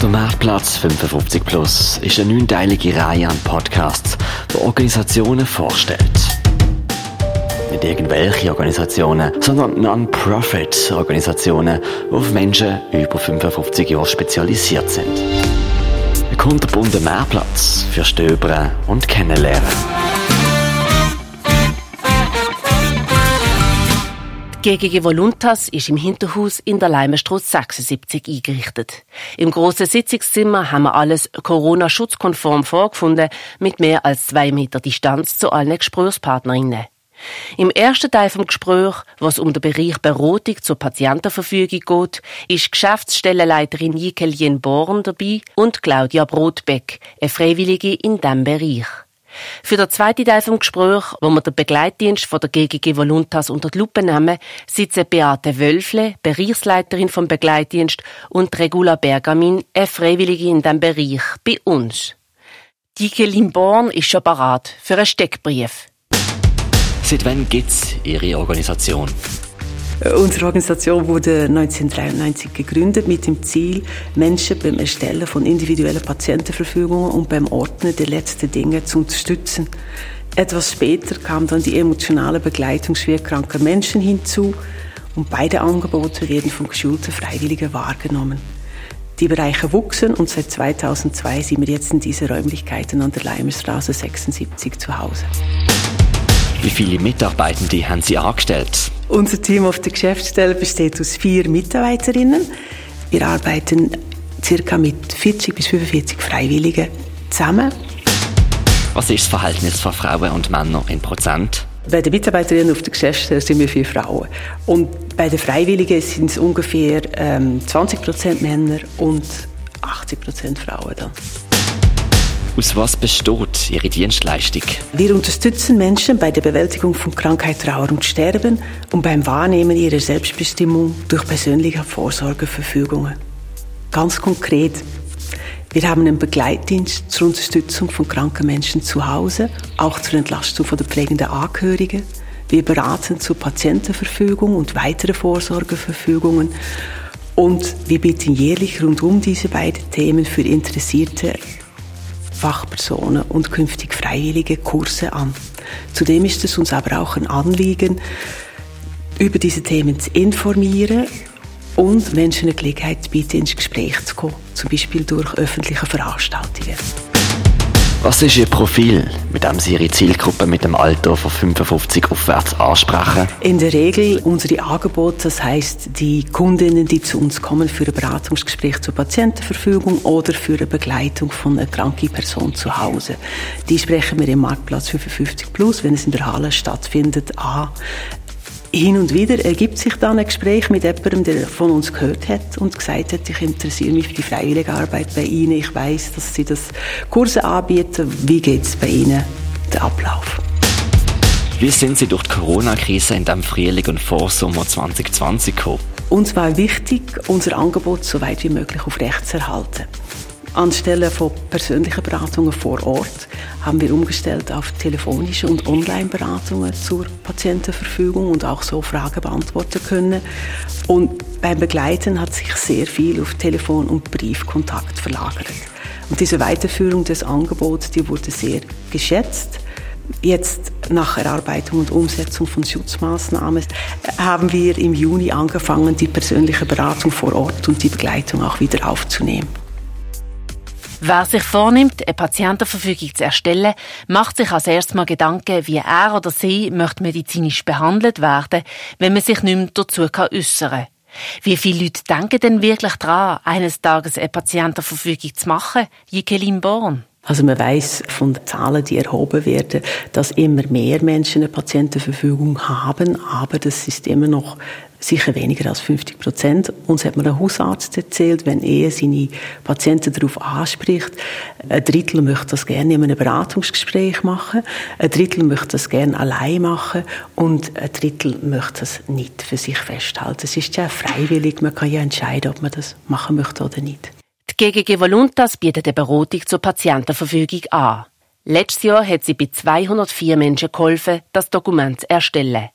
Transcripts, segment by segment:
Der Marktplatz 55 Plus ist eine neunteilige Reihe an Podcasts, die Organisationen vorstellt. Nicht irgendwelche Organisationen, sondern Non-Profit-Organisationen, die auf Menschen über 55 Jahre spezialisiert sind. Ein kunterbunter Mehrplatz für Stöbern und Kennenlernen. GGG Voluntas ist im Hinterhaus in der Leimerstraße 76 eingerichtet. Im grossen Sitzungszimmer haben wir alles Corona-schutzkonform vorgefunden, mit mehr als zwei Meter Distanz zu allen Gesprächspartnerinnen. Im ersten Teil vom Gespräch, was um den Bereich Beratung zur Patientenverfügung geht, ist Geschäftsstellenleiterin Jikeljen Born dabei und Claudia Brotbeck, eine Freiwillige in diesem Bereich. Für den zweiten Teil des Gesprächs, wo wir den Begleitdienst von der GGG Voluntas unter die Lupe nehmen, sitzen Beate Wölfle, Bereichsleiterin vom Begleitdienst, und Regula Bergamin, eine Freiwillige in diesem Bereich, bei uns. Dike Limborn ist schon parat für einen Steckbrief. Seit wann gibt es Ihre Organisation? Äh, unsere Organisation wurde 1993 gegründet mit dem Ziel, Menschen beim Erstellen von individuellen Patientenverfügungen und beim Ordnen der letzten Dinge zu unterstützen. Etwas später kam dann die emotionale Begleitung schwerkranker Menschen hinzu und beide Angebote werden von geschulten Freiwilligen wahrgenommen. Die Bereiche wuchsen und seit 2002 sind wir jetzt in diesen Räumlichkeiten an der Leimerstraße 76 zu Hause. Wie viele Mitarbeitende haben Sie angestellt? Unser Team auf der Geschäftsstelle besteht aus vier Mitarbeiterinnen. Wir arbeiten circa mit 40 bis 45 Freiwilligen zusammen. Was ist das Verhältnis von Frauen und Männern in Prozent? Bei den Mitarbeiterinnen auf der Geschäftsstelle sind wir vier Frauen. Und bei den Freiwilligen sind es ungefähr ähm, 20 Prozent Männer und 80 Prozent Frauen dann. Aus was besteht Ihre Dienstleistung? Wir unterstützen Menschen bei der Bewältigung von Krankheit, Trauer und Sterben und beim Wahrnehmen ihrer Selbstbestimmung durch persönliche Vorsorgeverfügungen. Ganz konkret, wir haben einen Begleitdienst zur Unterstützung von kranken Menschen zu Hause, auch zur Entlastung von der pflegenden Angehörigen. Wir beraten zur Patientenverfügung und weitere Vorsorgeverfügungen. Und wir bieten jährlich rund um diese beiden Themen für Interessierte Fachpersonen und künftig freiwillige Kurse an. Zudem ist es uns aber auch ein Anliegen, über diese Themen zu informieren und Menschen eine Gelegenheit zu bieten, ins Gespräch zu kommen, zum Beispiel durch öffentliche Veranstaltungen. Was ist Ihr Profil, mit dem Sie Ihre Zielgruppe mit dem Alter von 55 aufwärts ansprechen? In der Regel unsere Angebote, das heißt die Kundinnen, die zu uns kommen für ein Beratungsgespräch zur Patientenverfügung oder für eine Begleitung von einer kranken Person zu Hause. Die sprechen wir im Marktplatz 55 Plus, wenn es in der Halle stattfindet, an. Hin und wieder ergibt sich dann ein Gespräch mit jemandem, der von uns gehört hat und gesagt hat, ich interessiere mich für die freiwillige Arbeit bei Ihnen. Ich weiß, dass Sie das Kurse anbieten. Wie geht es bei Ihnen, der Ablauf? Wie sind Sie durch die Corona-Krise in dem Frühling und Vorsommer 2020 gekommen? Uns war wichtig, unser Angebot so weit wie möglich auf Recht zu erhalten. Anstelle von persönlichen Beratungen vor Ort haben wir umgestellt auf telefonische und Online-Beratungen zur Patientenverfügung und auch so Fragen beantworten können. Und beim Begleiten hat sich sehr viel auf Telefon- und Briefkontakt verlagert. Und diese Weiterführung des Angebots, die wurde sehr geschätzt. Jetzt nach Erarbeitung und Umsetzung von Schutzmaßnahmen haben wir im Juni angefangen, die persönliche Beratung vor Ort und die Begleitung auch wieder aufzunehmen. Wer sich vornimmt, eine Patientenverfügung zu erstellen, macht sich als erstes mal Gedanken, wie er oder sie möchte medizinisch behandelt werden, wenn man sich nicht mehr dazu äußern kann. Wie viele Leute denken denn wirklich daran, eines Tages eine Patientenverfügung zu machen? Jikelin Born. Also man weiß von den Zahlen, die erhoben werden, dass immer mehr Menschen eine Patientenverfügung haben, aber das ist immer noch sicher weniger als 50 Prozent. Uns hat mir ein Hausarzt erzählt, wenn er seine Patienten darauf anspricht, ein Drittel möchte das gerne in einem Beratungsgespräch machen, ein Drittel möchte das gerne allein machen und ein Drittel möchte das nicht für sich festhalten. Es ist ja freiwillig, man kann ja entscheiden, ob man das machen möchte oder nicht. Die GGG Voluntas bietet eine Beratung zur Patientenverfügung an. Letztes Jahr hat sie bei 204 Menschen geholfen, das Dokument zu erstellen.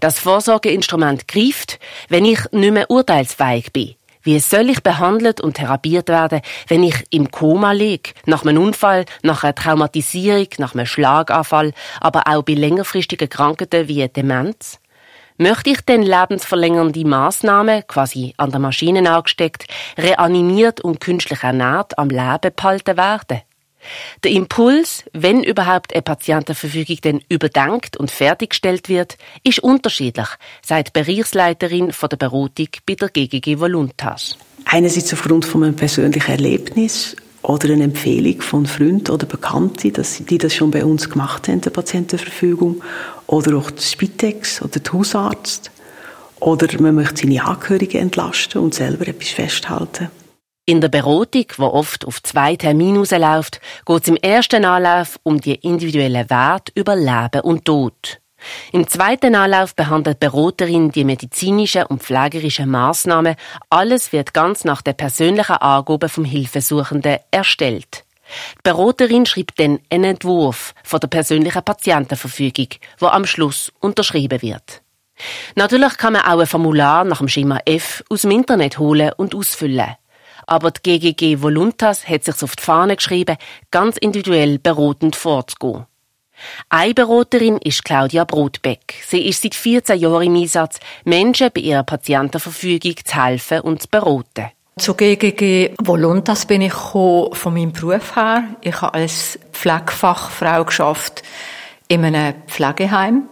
Das Vorsorgeinstrument greift, wenn ich nicht mehr urteilsfähig bin, Wie soll ich behandelt und therapiert werden, wenn ich im Koma liege, nach einem Unfall, nach einer Traumatisierung, nach einem Schlaganfall, aber auch bei längerfristigen Krankheiten wie Demenz? Möchte ich denn lebensverlängernde Maßnahmen, quasi an der Maschine angesteckt, reanimiert und künstlich ernährt am Leben behalten werden? Der Impuls, wenn überhaupt eine Patientenverfügung denn überdenkt und fertiggestellt wird, ist unterschiedlich, sagt Bereichsleiterin von der Beratung bei der GGG Voluntas. Einerseits aufgrund von einem persönlichen Erlebnis oder eine Empfehlung von Freunden oder Bekannten, die das schon bei uns gemacht haben, der Patientenverfügung, oder auch der Spitex oder der Hausarzt. Oder man möchte seine Angehörigen entlasten und selber etwas festhalten. In der Beratung, die oft auf zwei Termine rausläuft, geht es im ersten Anlauf um die individuellen Werte über Leben und Tod. Im zweiten Anlauf behandelt die Beraterin die medizinischen und pflegerischen Maßnahmen. Alles wird ganz nach der persönlichen Angabe vom Hilfesuchenden erstellt. Die Beraterin schreibt dann einen Entwurf von der persönlichen Patientenverfügung, wo am Schluss unterschrieben wird. Natürlich kann man auch ein Formular nach dem Schema F aus dem Internet holen und ausfüllen aber die GGG Voluntas hat sich auf die Fahne geschrieben, ganz individuell beratend vorzugehen. Eine Beraterin ist Claudia Brotbeck. Sie ist seit 14 Jahren im Einsatz, Menschen bei ihrer Patientenverfügung zu helfen und zu beraten. Zu GGG Voluntas bin ich von meinem Beruf her. Ich habe als Pflegefachfrau geschafft in einem Pflegeheim.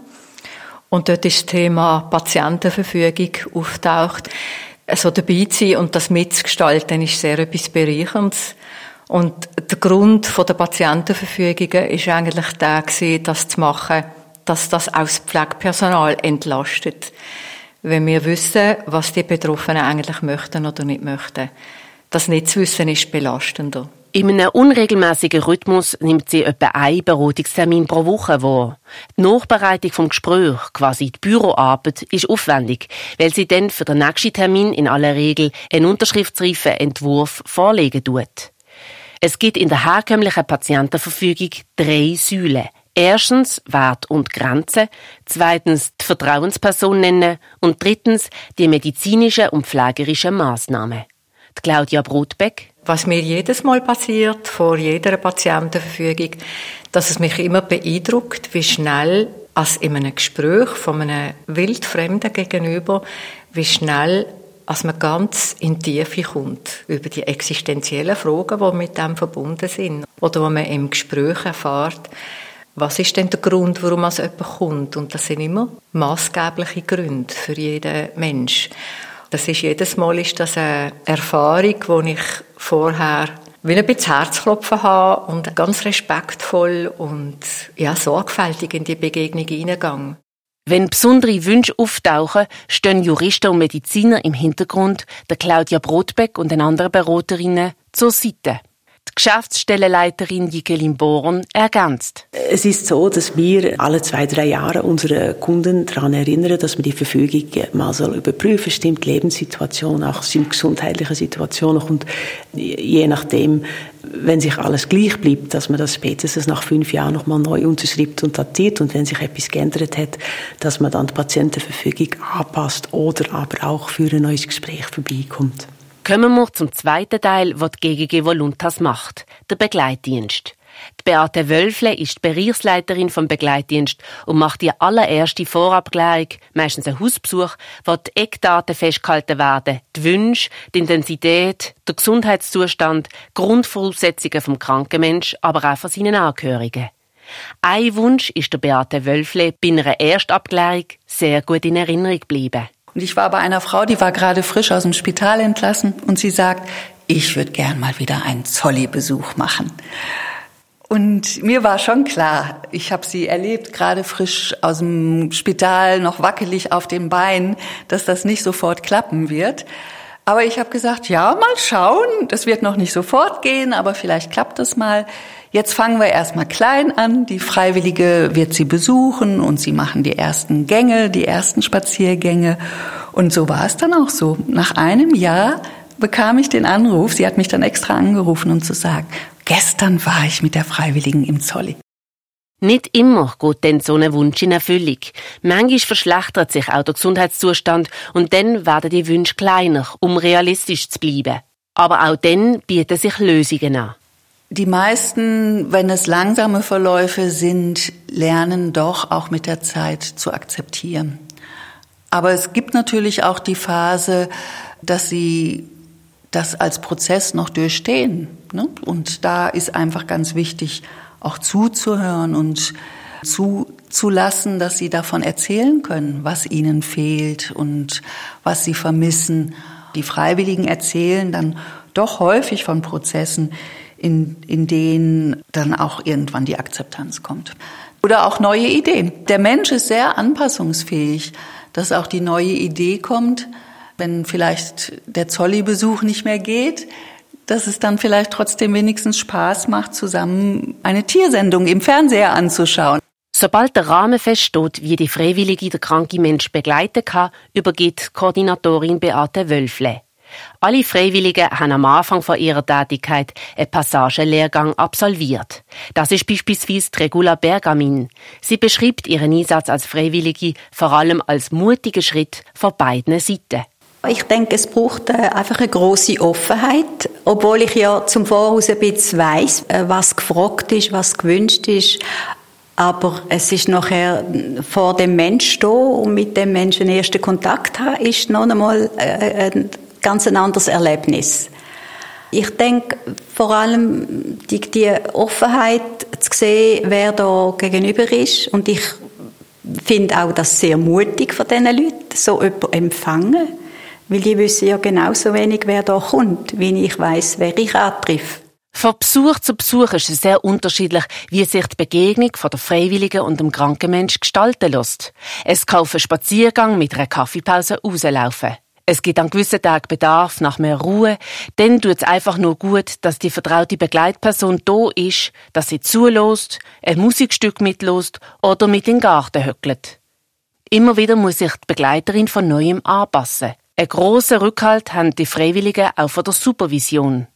Und dort ist das Thema Patientenverfügung auftaucht so dabei zu sein und das mitzugestalten, ist sehr etwas Bereicherndes. Und der Grund der Patientenverfügungen ist eigentlich der gewesen, das zu machen, dass das auch das Pflegepersonal entlastet. Wenn wir wissen, was die Betroffenen eigentlich möchten oder nicht möchten. Das nicht zu wissen ist belastender. In einem unregelmäßigen Rhythmus nimmt sie etwa einen Beratungstermin pro Woche wahr. Die Nachbereitung vom Gespräch, quasi die Büroarbeit, ist aufwendig, weil sie dann für den nächsten Termin in aller Regel einen unterschriftsreifen Entwurf vorlegen tut. Es gibt in der herkömmlichen Patientenverfügung drei Säulen. Erstens Wert und Grenzen, zweitens die Vertrauensperson nennen und drittens die medizinischen und pflegerischen Maßnahmen. Claudia Brotbeck, was mir jedes Mal passiert, vor jeder Patientenverfügung, dass es mich immer beeindruckt, wie schnell als in einem Gespräch von einem wildfremden Gegenüber, wie schnell als man ganz in die Tiefe kommt über die existenziellen Fragen, die mit dem verbunden sind. Oder wo man im Gespräch erfährt, was ist denn der Grund, warum man jemand kommt? Und das sind immer maßgebliche Gründe für jeden Mensch. Das ist jedes Mal ist das eine Erfahrung, die ich vorher wie ein bisschen Herzklopfen habe und ganz respektvoll und ja, sorgfältig in die Begegnung hineingegangen. Wenn besondere Wünsche auftauchen, stehen Juristen und Mediziner im Hintergrund, der Claudia Brotbeck und den anderen Beraterinnen zur Seite. Geschäftsstellenleiterin Jikelin Born ergänzt. Es ist so, dass wir alle zwei, drei Jahre unsere Kunden daran erinnern, dass man die Verfügung mal soll überprüfen, stimmt Lebenssituation, auch stimmt gesundheitliche Situation und je nachdem, wenn sich alles gleich bleibt, dass man das spätestens nach fünf Jahren nochmal neu unterschreibt und datiert und wenn sich etwas geändert hat, dass man dann die Patientenverfügung anpasst oder aber auch für ein neues Gespräch vorbeikommt. Kommen wir zum zweiten Teil, was die GGG Voluntas macht, der Begleitdienst. Die Beate Wölfle ist die Bereichsleiterin vom Begleitdienst und macht die allererste Vorabklärung, meistens ein Hausbesuch, wo die Eckdaten festgehalten werden, die Wünsche, die Intensität, der Gesundheitszustand, Grundvoraussetzungen vom kranken Mensch, aber auch von seinen Angehörigen. Ein Wunsch ist der Beate Wölfle bei einer Erstabklärung sehr gut in Erinnerung geblieben. Und ich war bei einer Frau, die war gerade frisch aus dem Spital entlassen und sie sagt, ich würde gern mal wieder einen Zolli-Besuch machen. Und mir war schon klar, ich habe sie erlebt, gerade frisch aus dem Spital, noch wackelig auf den Beinen, dass das nicht sofort klappen wird. Aber ich habe gesagt, ja, mal schauen, das wird noch nicht sofort gehen, aber vielleicht klappt das mal. Jetzt fangen wir erstmal klein an. Die Freiwillige wird sie besuchen und sie machen die ersten Gänge, die ersten Spaziergänge. Und so war es dann auch so. Nach einem Jahr bekam ich den Anruf, sie hat mich dann extra angerufen, um zu sagen, gestern war ich mit der Freiwilligen im Zolli. Nicht immer geht dann so ein Wunsch in Erfüllung. Manchmal verschlechtert sich auch der Gesundheitszustand und dann werden die Wünsche kleiner, um realistisch zu bleiben. Aber auch dann bieten sich Lösungen an. Die meisten, wenn es langsame Verläufe sind, lernen doch auch mit der Zeit zu akzeptieren. Aber es gibt natürlich auch die Phase, dass sie das als Prozess noch durchstehen. Ne? Und da ist einfach ganz wichtig, auch zuzuhören und zuzulassen, dass sie davon erzählen können, was ihnen fehlt und was sie vermissen. Die Freiwilligen erzählen dann doch häufig von Prozessen, in, in denen dann auch irgendwann die Akzeptanz kommt. Oder auch neue Ideen. Der Mensch ist sehr anpassungsfähig, dass auch die neue Idee kommt, wenn vielleicht der Zolli-Besuch nicht mehr geht, dass es dann vielleicht trotzdem wenigstens Spaß macht, zusammen eine Tiersendung im Fernseher anzuschauen. Sobald der Rahmen feststeht, wie die Freiwillige der kranke Mensch begleiten kann, übergibt Koordinatorin Beate Wölfle. Alle Freiwilligen haben am Anfang von ihrer Tätigkeit einen Passagenlehrgang absolviert. Das ist beispielsweise Regula Bergamin. Sie beschreibt ihren Einsatz als Freiwillige vor allem als mutigen Schritt von beiden Seiten. Ich denke, es braucht äh, einfach eine große Offenheit, obwohl ich ja zum Voraus ein bisschen weiss, äh, was gefragt ist, was gewünscht ist. Aber es ist nachher vor dem Mensch stehen und mit dem Menschen ersten Kontakt haben, ist noch einmal äh, ein ganz anderes Erlebnis. Ich denke vor allem die, die Offenheit zu sehen, wer da gegenüber ist und ich finde auch das sehr mutig von diesen Leuten, so jemanden empfangen weil die wissen ja genauso wenig, wer da kommt, wie ich weiß, wer ich antreffe. Von Besuch zu Besuch ist es sehr unterschiedlich, wie sich die Begegnung von der Freiwilligen und dem kranken Mensch gestalten lässt. Es kann einen Spaziergang mit einer Kaffeepause rauslaufen. Es gibt an gewissen Tagen Bedarf nach mehr Ruhe. Dann tut es einfach nur gut, dass die vertraute Begleitperson da ist, dass sie zulässt, ein Musikstück mitlost oder mit in den Garten höckelt. Immer wieder muss sich die Begleiterin von Neuem anpassen. Ein grosser Rückhalt haben die Freiwilligen auch von der Supervision.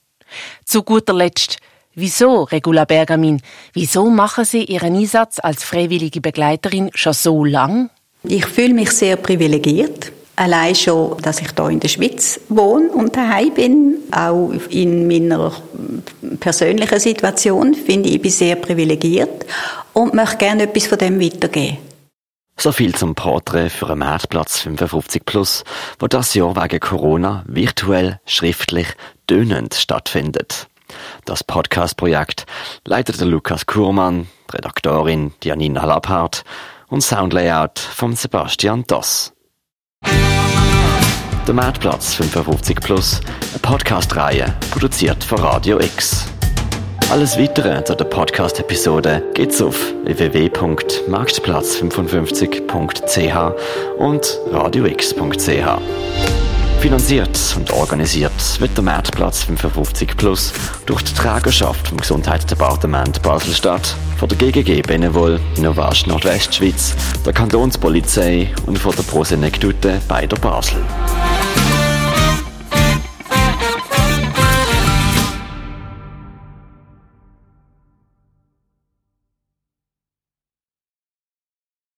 Zu guter Letzt, wieso, Regula Bergamin, wieso machen Sie Ihren Einsatz als freiwillige Begleiterin schon so lang? Ich fühle mich sehr privilegiert. Allein schon, dass ich hier in der Schweiz wohne und daheim bin, auch in meiner persönlichen Situation, finde ich, ich bin sehr privilegiert und möchte gerne etwas von dem weitergeben. So viel zum Porträt für einen Marktplatz 55 Plus, wo das Jahr wegen Corona virtuell, schriftlich, dönend stattfindet. Das Podcast-Projekt leitet der Lukas Kurmann, Redaktorin Janina Labhardt und Soundlayout von Sebastian Doss. Der Marktplatz 55 Plus, eine Podcast-Reihe, produziert von Radio X. Alles weitere zu der Podcast-Episode geht's auf www.marktplatz55.ch und radiox.ch. Finanziert und organisiert wird der Marktplatz 55 Plus durch die Trägerschaft vom Gesundheitsdepartement Basel-Stadt, von der GGG Benevol, Innovation Nordwestschweiz, der Kantonspolizei und von der Prosenectute bei der Basel.